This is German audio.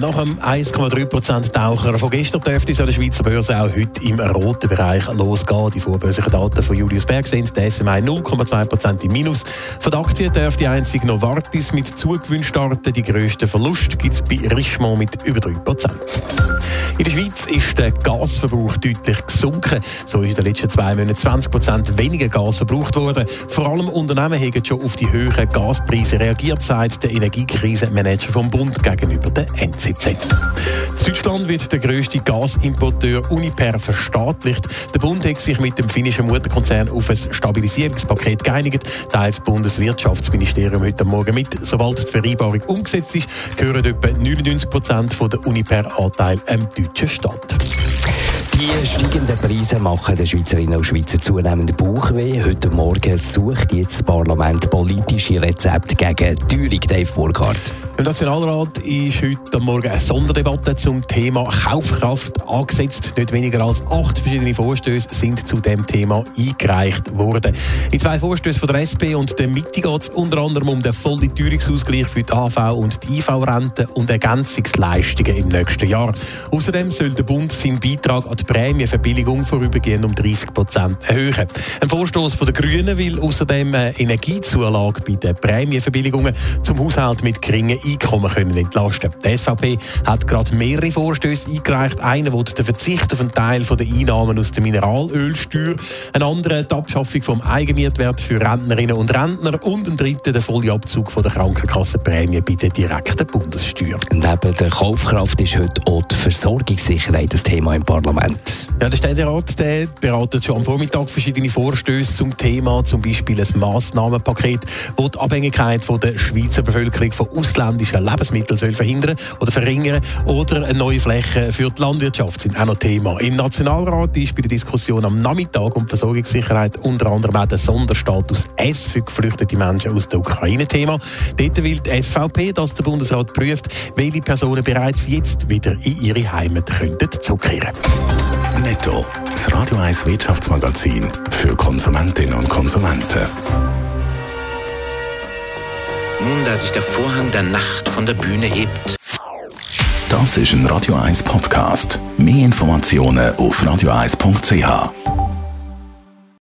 Nach dem 1,3% Taucher von gestern dürfte es an Schweizer Börse auch heute im roten Bereich losgehen. Die vorbörslichen Daten von Julius Berg sind der SMI 0,2% im Minus. Von der Aktie dürfte einzig Novartis mit Zugewinn starten. Die grössten Verlust gibt es bei Richemont mit über 3%. In der Schweiz ist der Gasverbrauch deutlich gesunken. So ist in den letzten zwei Monaten 20 Prozent weniger Gas verbraucht worden. Vor allem Unternehmen haben schon auf die höheren Gaspreise reagiert, sagt der Energiekrisenmanager vom Bund gegenüber der NZZ. Deutschland wird der grösste Gasimporteur Uniper verstaatlicht. Der Bund hat sich mit dem finnischen Mutterkonzern auf ein Stabilisierungspaket geeinigt, teilt das Bundeswirtschaftsministerium heute Morgen mit. Sobald die Vereinbarung umgesetzt ist, gehören etwa 99 Prozent der Uniper-Anteile am deutschen Staat. Die steigenden Preise machen den Schweizerinnen und Schweizer zunehmend Bauchweh. Heute Morgen sucht jetzt das Parlament politische Rezepte gegen Teuerung, Dave Burkhardt. Im Nationalrat ist heute Morgen eine Sonderdebatte zum Thema Kaufkraft angesetzt. Nicht weniger als acht verschiedene Vorstöße sind zu dem Thema eingereicht worden. In zwei Vorstößen von der SP und der Mitte geht es unter anderem um den vollen Teuerungsausgleich für die AV und die IV-Rente und Ergänzungsleistungen im nächsten Jahr. Außerdem soll der Bund seinen Beitrag an die Prämienverbilligung vorübergehend um 30 Prozent erhöhen. Ein Vorstoß den Grünen will außerdem eine Energiezulage bei den Prämienverbilligungen zum Haushalt mit geringen Einkommen können entlasten. Die SVP hat gerade mehrere Vorstöße eingereicht. Einer will den Verzicht auf einen Teil der Einnahmen aus der Mineralölsteuer, ein anderer die Abschaffung vom Eigenmietwert für Rentnerinnen und Rentner und ein dritter der volle Abzug der Krankenkassenprämie bei der direkten Bundessteuer. Neben der Kaufkraft ist heute auch die Versorgungssicherheit das Thema im Parlament. Ja, der Städterat der beratet schon am Vormittag verschiedene Vorstöße zum Thema, zum Beispiel ein Massnahmenpaket, das die Abhängigkeit von der Schweizer Bevölkerung von ausländischen Lebensmitteln soll verhindern oder verringern oder eine neue Fläche für die Landwirtschaft sind auch noch Thema. Im Nationalrat ist bei der Diskussion am Nachmittag um Versorgungssicherheit unter anderem auch der Sonderstatus S für geflüchtete Menschen aus der Ukraine Thema. Dort will die SVP, dass der Bundesrat prüft, welche Personen bereits jetzt wieder in ihre Heimat könnten zurückkehren Netto. Das Radio 1 Wirtschaftsmagazin für Konsumentinnen und Konsumenten. Nun, da sich der Vorhang der Nacht von der Bühne hebt, Das ist ein Radio 1 Podcast. Mehr Informationen auf radio1.ch.